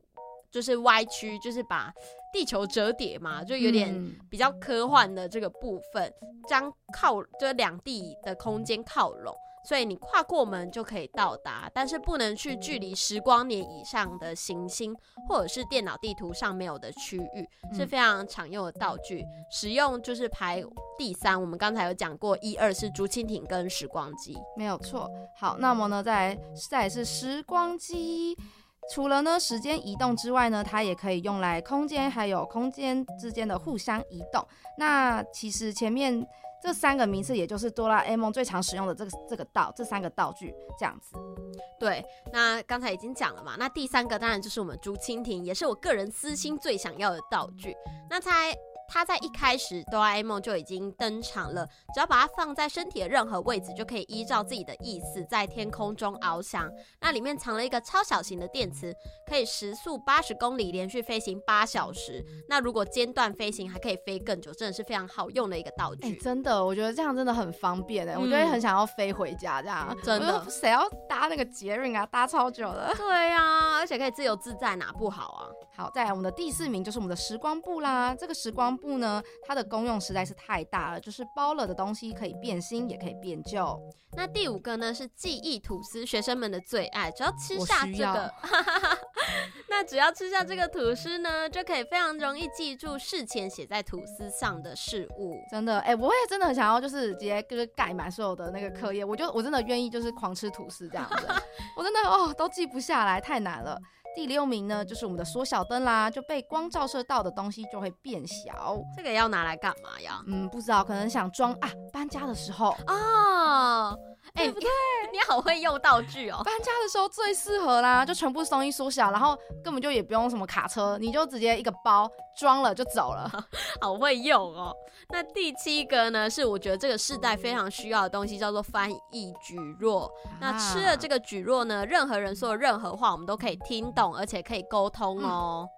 就是歪曲，就是把地球折叠嘛，就有点比较科幻的这个部分，将靠就两地的空间靠拢。所以你跨过门就可以到达，但是不能去距离十光年以上的行星，或者是电脑地图上没有的区域，是非常常用的道具。使用就是排第三。我们刚才有讲过，一二是竹蜻蜓跟时光机，没有错。好，那么呢，再再是时光机，除了呢时间移动之外呢，它也可以用来空间还有空间之间的互相移动。那其实前面。这三个名次，也就是哆啦 A 梦最常使用的这个这个道，这三个道具这样子。对，那刚才已经讲了嘛，那第三个当然就是我们竹蜻蜓，也是我个人私心最想要的道具。那猜。它在一开始哆啦 A 梦就已经登场了，只要把它放在身体的任何位置，就可以依照自己的意思在天空中翱翔。那里面藏了一个超小型的电池，可以时速八十公里，连续飞行八小时。那如果间断飞行，还可以飞更久，真的是非常好用的一个道具。真的，我觉得这样真的很方便哎，我觉得很想要飞回家这样。真的，谁要搭那个捷运啊？搭超久的。对呀，而且可以自由自在，哪不好啊？好，再来我们的第四名就是我们的时光布啦。这个时光布呢，它的功用实在是太大了，就是包了的东西可以变新，也可以变旧。那第五个呢是记忆吐司，学生们的最爱，只要吃下这个，那只要吃下这个吐司呢，就可以非常容易记住事前写在吐司上的事物。真的，哎，我也真的很想要，就是直接就是盖满所有的那个课业，我就我真的愿意就是狂吃吐司这样子，我真的哦都记不下来，太难了。第六名呢，就是我们的缩小灯啦，就被光照射到的东西就会变小。这个要拿来干嘛呀？嗯，不知道，可能想装啊，搬家的时候啊。哎，不对，你好会用道具哦！搬家的时候最适合啦，就全部松一缩小，然后根本就也不用什么卡车，你就直接一个包装了就走了，好会用哦。那第七个呢，是我觉得这个世代非常需要的东西，叫做翻译举弱。那吃了这个举弱呢，任何人说的任何话，我们都可以听懂，而且可以沟通哦。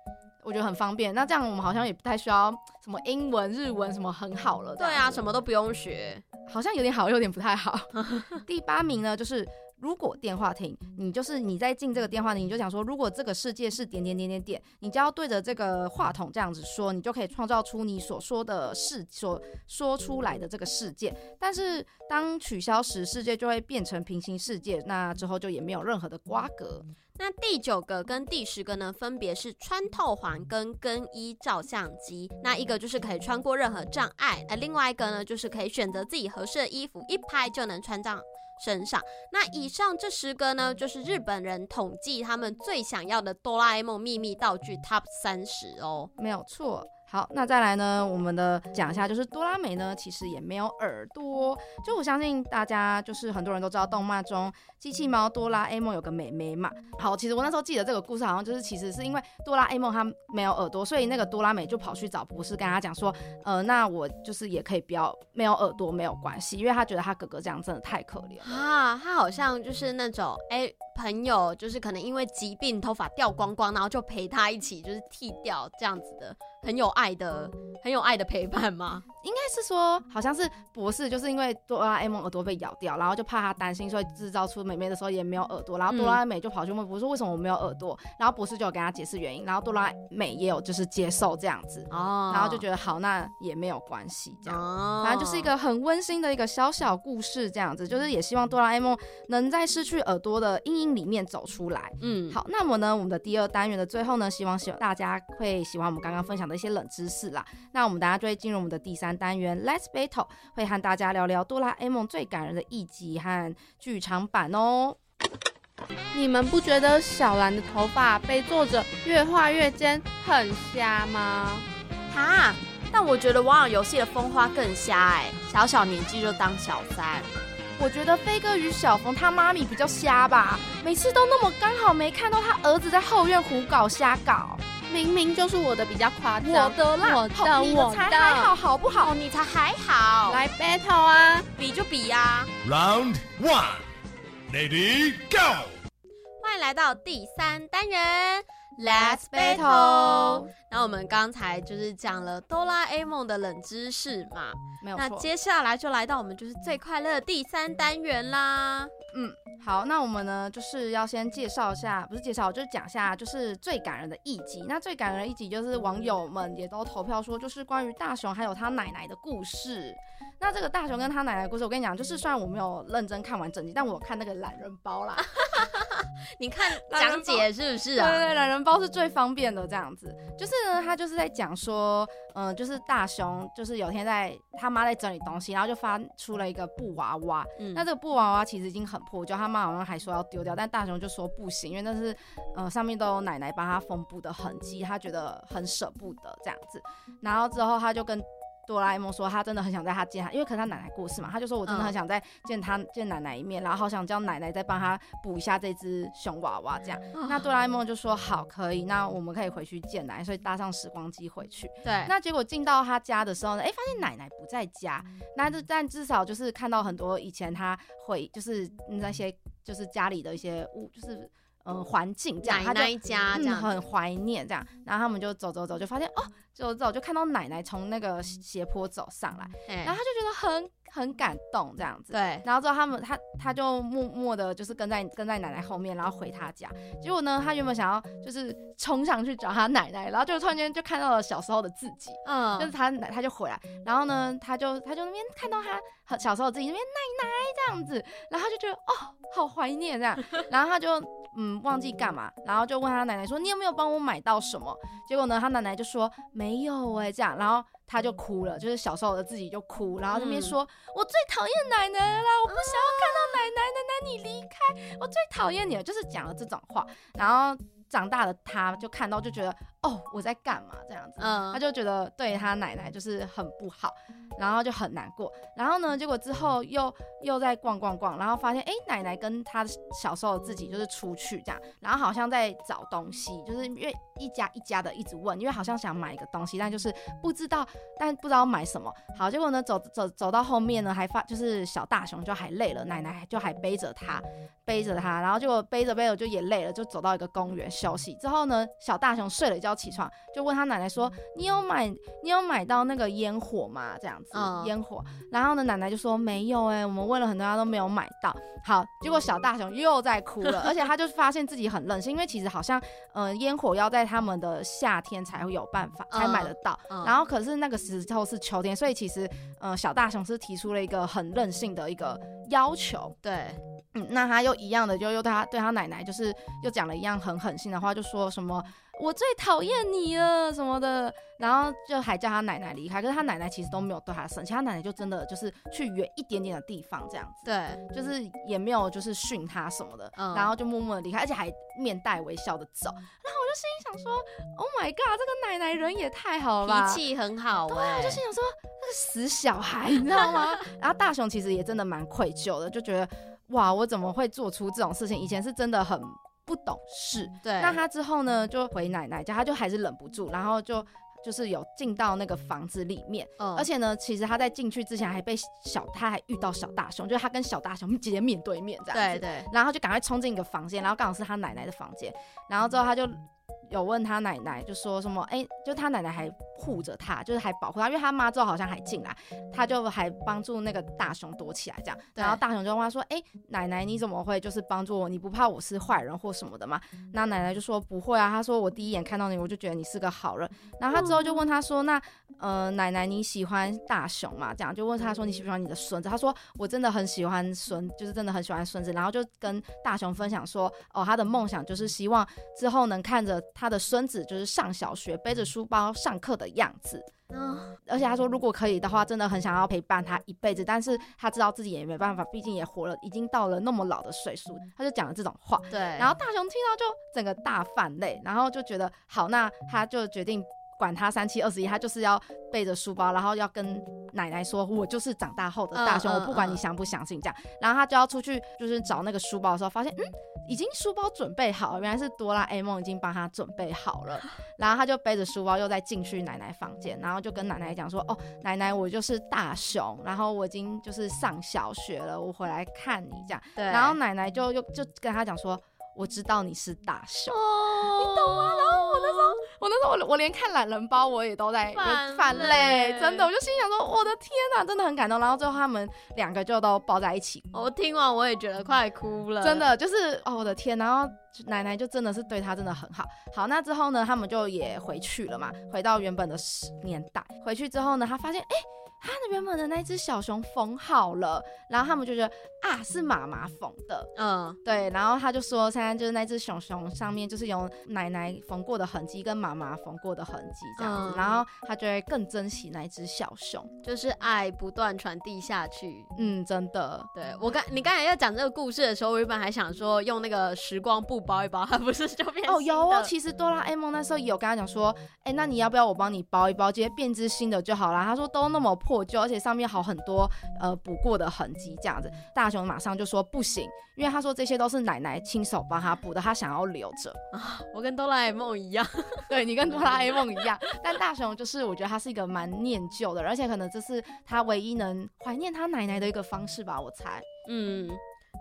我觉得很方便。那这样我们好像也不太需要什么英文、日文什么很好了。对啊，什么都不用学，好像有点好，有点不太好。第八名呢，就是如果电话亭，你就是你在进这个电话亭，你就想说，如果这个世界是点点点点点，你就要对着这个话筒这样子说，你就可以创造出你所说的事所说出来的这个世界。但是当取消时，世界就会变成平行世界，那之后就也没有任何的瓜葛。那第九个跟第十个呢，分别是穿透环跟更衣照相机。那一个就是可以穿过任何障碍，那另外一个呢，就是可以选择自己合适的衣服，一拍就能穿上身上。那以上这十个呢，就是日本人统计他们最想要的哆啦 A 梦秘密道具 Top 三十哦，没有错。好，那再来呢？我们的讲一下，就是多拉美呢，其实也没有耳朵。就我相信大家，就是很多人都知道，动漫中机器猫哆啦 A 梦有个美眉嘛。好，其实我那时候记得这个故事，好像就是其实是因为哆啦 A 梦它没有耳朵，所以那个多拉美就跑去找博士，跟他讲说，呃，那我就是也可以不要没有耳朵没有关系，因为他觉得他哥哥这样真的太可怜啊。他好像就是那种哎。朋友就是可能因为疾病头发掉光光，然后就陪他一起就是剃掉这样子的，很有爱的很有爱的陪伴吗？应该是说好像是博士就是因为哆啦 A 梦耳朵被咬掉，然后就怕他担心，所以制造出美美的时候也没有耳朵，然后哆啦美就跑去问博士为什么我没有耳朵，然后博士就有跟他解释原因，然后哆啦美也有就是接受这样子，哦，然后就觉得好那也没有关系这样，反正就是一个很温馨的一个小小故事这样子，就是也希望哆啦 A 梦能在失去耳朵的阴影。里面走出来，嗯，好，那么呢，我们的第二单元的最后呢，希望希望大家会喜欢我们刚刚分享的一些冷知识啦。那我们大家就会进入我们的第三单元，Let's Battle，会和大家聊聊哆啦 A 梦最感人的一集和剧场版哦。你们不觉得小兰的头发被作者越画越尖很瞎吗？哈，但我觉得网友游戏的风花更瞎哎，小小年纪就当小三。我觉得飞哥与小冯他妈咪比较瞎吧，每次都那么刚好没看到他儿子在后院胡搞瞎搞，明明就是我的比较夸张，我的啦，我的你的才还好好不好？你才还好，来 battle 啊，比就比呀。Round one，Lady Go，欢迎来到第三单元。Let's battle。那我们刚才就是讲了哆啦 A 梦的冷知识嘛，没有错。那接下来就来到我们就是最快乐的第三单元啦。嗯，好，那我们呢就是要先介绍一下，不是介绍，就是讲一下就是最感人的一集。那最感人的一集就是网友们也都投票说，就是关于大雄还有他奶奶的故事。那这个大雄跟他奶奶的故事，我跟你讲，就是虽然我没有认真看完整集，但我有看那个懒人包啦。你看 讲解是不是啊？对对，懒人包是最方便的，这样子。就是呢，他就是在讲说，嗯，就是大雄，就是有天在他妈在整理东西，然后就发出了一个布娃娃。嗯，那这个布娃娃其实已经很破旧，他妈好像还说要丢掉，但大雄就说不行，因为那是，呃，上面都有奶奶帮他缝布的痕迹，他觉得很舍不得这样子。然后之后他就跟哆啦 A 梦说他真的很想在他见他，因为可能他奶奶过世嘛，他就说我真的很想再见他见奶奶一面，然后好想叫奶奶再帮他补一下这只熊娃娃这样。那哆啦 A 梦就说好可以，那我们可以回去见奶奶，所以搭上时光机回去。对，那结果进到他家的时候呢，哎，发现奶奶不在家，那这但至少就是看到很多以前他回就是那些就是家里的一些物，就是呃环境这样，奶奶家这样很怀念这样，然后他们就走走走，就发现哦。走走就看到奶奶从那个斜坡走上来，然后他就觉得很很感动这样子。对，然后之后他们他他就默默的，就是跟在跟在奶奶后面，然后回他家。结果呢，他原本想要就是冲上去找他奶奶，然后就突然间就看到了小时候的自己，嗯，就是他奶他就回来，然后呢，他就他就那边看到他小时候自己那边奶奶这样子，然后就觉得哦好怀念这样，然后他就嗯忘记干嘛，然后就问他奶奶说你有没有帮我买到什么？结果呢，他奶奶就说。没有哎，这样，然后他就哭了，就是小时候的自己就哭，然后那边说：“我最讨厌奶奶了，我不想要看到奶奶，奶奶你离开，我最讨厌你了。”就是讲了这种话，然后。长大的他就看到就觉得哦我在干嘛这样子，他就觉得对他奶奶就是很不好，然后就很难过。然后呢，结果之后又又在逛逛逛，然后发现哎奶奶跟他小时候自己就是出去这样，然后好像在找东西，就是因为一家一家的一直问，因为好像想买一个东西，但就是不知道，但不知道买什么。好，结果呢走走走到后面呢，还发就是小大熊就还累了，奶奶就还背着他背着他，然后结果背着背着就也累了，就走到一个公园。休息之后呢，小大熊睡了一觉起床，就问他奶奶说：“你有买你有买到那个烟火吗？这样子烟火。”然后呢，奶奶就说：“没有哎，我们问了很多家都没有买到。”好，结果小大熊又在哭了，而且他就发现自己很任性，因为其实好像呃烟火要在他们的夏天才会有办法才买得到，然后可是那个时候是秋天，所以其实呃小大熊是提出了一个很任性的一个要求。对。嗯，那他又一样的，就又对他对他奶奶，就是又讲了一样很狠心的话，就说什么我最讨厌你了什么的，然后就还叫他奶奶离开。可是他奶奶其实都没有对他生气，他奶奶就真的就是去远一点点的地方这样子，对，就是也没有就是训他什么的，然后就默默的离开，而且还面带微笑的走。然后我就心里想说，Oh my god，这个奶奶人也太好了，脾气很好。对，我就心想说，那个死小孩，你知道吗？然后大雄其实也真的蛮愧疚的，就觉得。哇，我怎么会做出这种事情？以前是真的很不懂事。对，那他之后呢，就回奶奶家，他就还是忍不住，然后就就是有进到那个房子里面。嗯，而且呢，其实他在进去之前还被小，他还遇到小大熊，就是他跟小大熊直接面对面这样子。对对。然后就赶快冲进一个房间，然后刚好是他奶奶的房间，然后之后他就。有问他奶奶，就说什么？哎，就他奶奶还护着他，就是还保护他，因为他妈之后好像还进来，他就还帮助那个大熊躲起来这样。然后大熊就问他说：“哎，奶奶你怎么会就是帮助我？你不怕我是坏人或什么的吗？”那奶奶就说：“不会啊。”他说：“我第一眼看到你，我就觉得你是个好人。”然后他之后就问他说：“那呃，奶奶你喜欢大熊吗？”这样就问他说：“你喜不喜欢你的孙子？”他说：“我真的很喜欢孙，就是真的很喜欢孙子。”然后就跟大熊分享说：“哦，他的梦想就是希望之后能看着。”他的孙子就是上小学背着书包上课的样子，嗯，而且他说如果可以的话，真的很想要陪伴他一辈子，但是他知道自己也没办法，毕竟也活了，已经到了那么老的岁数，他就讲了这种话。对，然后大雄听到就整个大泛泪，然后就觉得好，那他就决定。管他三七二十一，他就是要背着书包，然后要跟奶奶说：“我就是长大后的大雄，我不管你相不相信这样。”然后他就要出去，就是找那个书包的时候，发现嗯，已经书包准备好了，原来是哆啦 A 梦已经帮他准备好了。然后他就背着书包又再进去奶奶房间，然后就跟奶奶讲说：“哦，奶奶，我就是大雄，然后我已经就是上小学了，我回来看你这样。”对。然后奶奶就又就跟他讲说。我知道你是大熊，你懂吗？我那时候，我我我连看懒人包我也都在泛泪，真的，我就心想说，我的天哪，真的很感动。然后最后他们两个就都抱在一起，我听完我也觉得快哭了，真的就是哦，我的天。然后奶奶就真的是对他真的很好。好，那之后呢，他们就也回去了嘛，回到原本的十年代。回去之后呢，他发现哎。他的原本的那只小熊缝好了，然后他们就觉得啊是妈妈缝的，嗯，对，然后他就说现在就是那只熊熊上面就是有奶奶缝过的痕迹跟妈妈缝过的痕迹这样子，然后他就会更珍惜那只小熊，就是爱不断传递下去，嗯，真的，对我刚你刚才要讲这个故事的时候，我原本还想说用那个时光布包一包，它不是就变哦有哦，其实哆啦 A 梦那时候有跟他讲说，哎，那你要不要我帮你包一包，直接变只新的就好了。他说都那么破旧，而且上面好很多呃补过的痕迹，这样子。大雄马上就说不行，因为他说这些都是奶奶亲手帮他补的，他想要留着啊。我跟哆啦 A 梦一样，对你跟哆啦 A 梦一样，但大雄就是我觉得他是一个蛮念旧的，而且可能这是他唯一能怀念他奶奶的一个方式吧，我猜。嗯。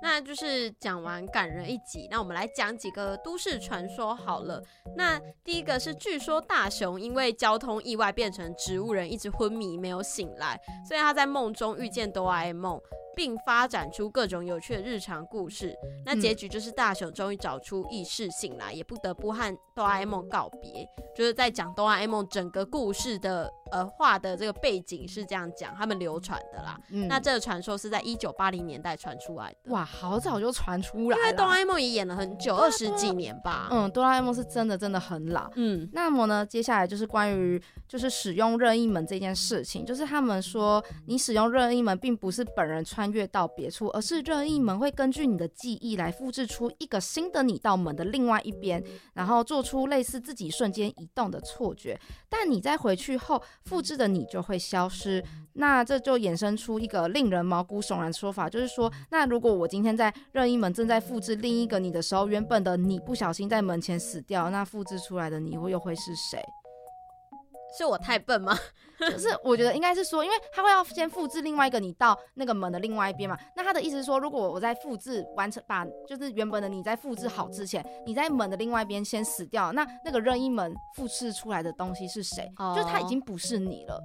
那就是讲完感人一集，那我们来讲几个都市传说好了。那第一个是，据说大雄因为交通意外变成植物人，一直昏迷没有醒来，所以他在梦中遇见哆啦 A 梦。并发展出各种有趣的日常故事。那结局就是大雄终于找出意识，醒来也不得不和哆啦 A 梦告别。就是在讲哆啦 A 梦整个故事的呃画的这个背景是这样讲，他们流传的啦。那这个传说是在一九八零年代传出来的。哇，好早就传出来。因为哆啦 A 梦也演了很久，二十几年吧。嗯，哆啦 A 梦是真的真的很老。嗯，那么呢，接下来就是关于就是使用任意门这件事情，就是他们说你使用任意门并不是本人穿。穿越到别处，而是任意门会根据你的记忆来复制出一个新的你到门的另外一边，然后做出类似自己瞬间移动的错觉。但你在回去后，复制的你就会消失。那这就衍生出一个令人毛骨悚然的说法，就是说，那如果我今天在任意门正在复制另一个你的时候，原本的你不小心在门前死掉，那复制出来的你又会是谁？是我太笨吗？就是我觉得应该是说，因为他会要先复制另外一个你到那个门的另外一边嘛。那他的意思是说，如果我在复制完成，把就是原本的你在复制好之前，你在门的另外一边先死掉，那那个任意门复制出来的东西是谁？就是他已经不是你了。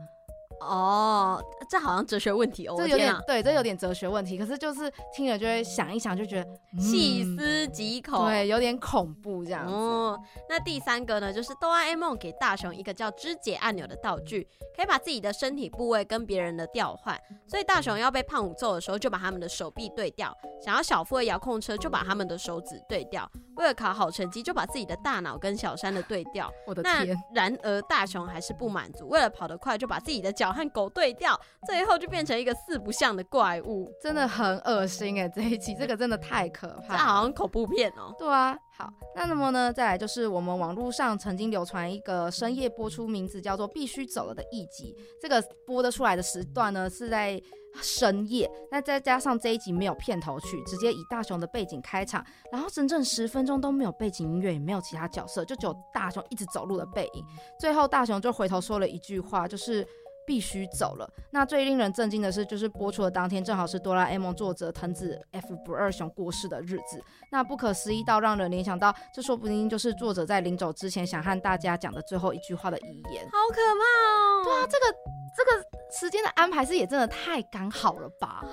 哦，这好像哲学问题哦，这有点对，这有点哲学问题。可是就是听了就会想一想，就觉得细思极恐，对，有点恐怖这样子。哦，那第三个呢，就是哆啦 A 梦给大雄一个叫肢解按钮的道具，可以把自己的身体部位跟别人的调换。所以大雄要被胖虎揍的时候，就把他们的手臂对调；想要小夫的遥控车，就把他们的手指对调；为了考好成绩，就把自己的大脑跟小山的对调。我的天！然而大雄还是不满足，为了跑得快，就把自己的脚。和狗对调，最后就变成一个四不像的怪物，真的很恶心哎！这一集这个真的太可怕，这好像恐怖片哦。对啊，好，那那么呢，再来就是我们网络上曾经流传一个深夜播出，名字叫做《必须走了》的一集，这个播得出来的时段呢是在深夜，那再加上这一集没有片头曲，直接以大雄的背景开场，然后整整十分钟都没有背景音乐，也没有其他角色，就只有大雄一直走路的背影。最后大雄就回头说了一句话，就是。必须走了。那最令人震惊的是，就是播出的当天正好是哆啦 A 梦作者藤子 F 不二雄过世的日子。那不可思议到让人联想到，这说不定就是作者在临走之前想和大家讲的最后一句话的遗言。好可怕哦！对啊，这个这个时间的安排是也真的太刚好了吧？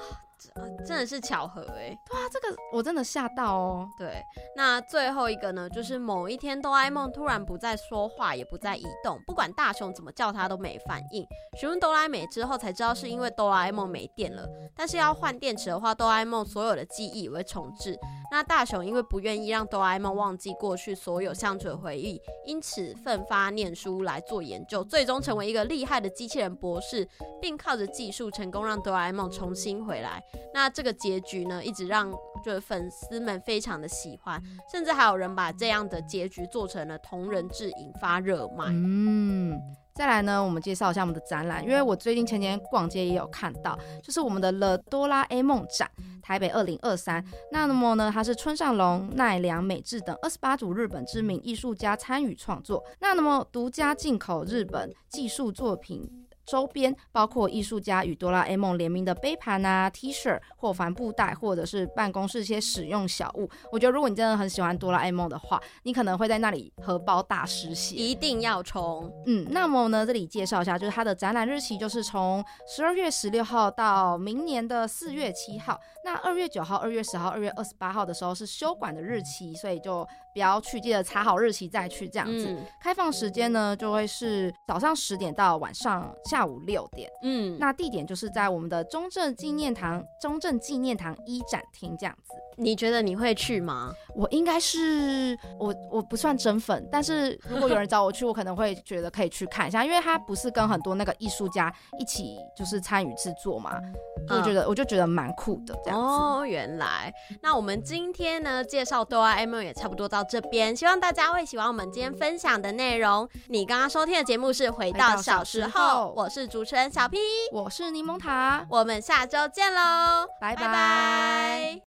真的是巧合哎，对啊，这个我真的吓到哦。对，那最后一个呢，就是某一天哆啦 A 梦突然不再说话，也不再移动，不管大雄怎么叫他都没反应。询问哆啦 A 梦之后才知道是因为哆啦 A 梦没电了，但是要换电池的话，哆啦 A 梦所有的记忆也会重置。那大雄因为不愿意让哆啦 A 梦忘记过去所有相处的回忆，因此奋发念书来做研究，最终成为一个厉害的机器人博士，并靠着技术成功让哆啦 A 梦重新回来。那这个结局呢，一直让就是粉丝们非常的喜欢，甚至还有人把这样的结局做成了同人志，引发热卖。嗯，再来呢，我们介绍一下我们的展览，因为我最近前天逛街也有看到，就是我们的了哆啦 A 梦展，台北二零二三。那那么呢，它是村上隆、奈良美智等二十八组日本知名艺术家参与创作，那那么独家进口日本技术作品。周边包括艺术家与哆啦 A 梦联名的杯盘啊、T 恤或帆布袋，或者是办公室一些使用小物。我觉得如果你真的很喜欢哆啦 A 梦的话，你可能会在那里荷包大失血。一定要冲！嗯，那么呢，这里介绍一下，就是它的展览日期就是从十二月十六号到明年的四月七号。那二月九号、二月十号、二月二十八号的时候是休馆的日期，所以就不要去，记得查好日期再去这样子。开放时间呢，就会是早上十点到晚上。下午六点。嗯，那地点就是在我们的中正纪念堂中正纪念堂一展厅这样子。你觉得你会去吗？我应该是我我不算真粉，但是如果有人找我去，我可能会觉得可以去看一下，因为他不是跟很多那个艺术家一起就是参与制作嘛，我觉得我就觉得蛮酷的这样子。哦，原来那我们今天呢介绍哆啦 A 梦也差不多到这边，希望大家会喜欢我们今天分享的内容。你刚刚收听的节目是《回到小时候》，我是主持人小 P，我是柠檬塔，我们下周见喽，拜拜。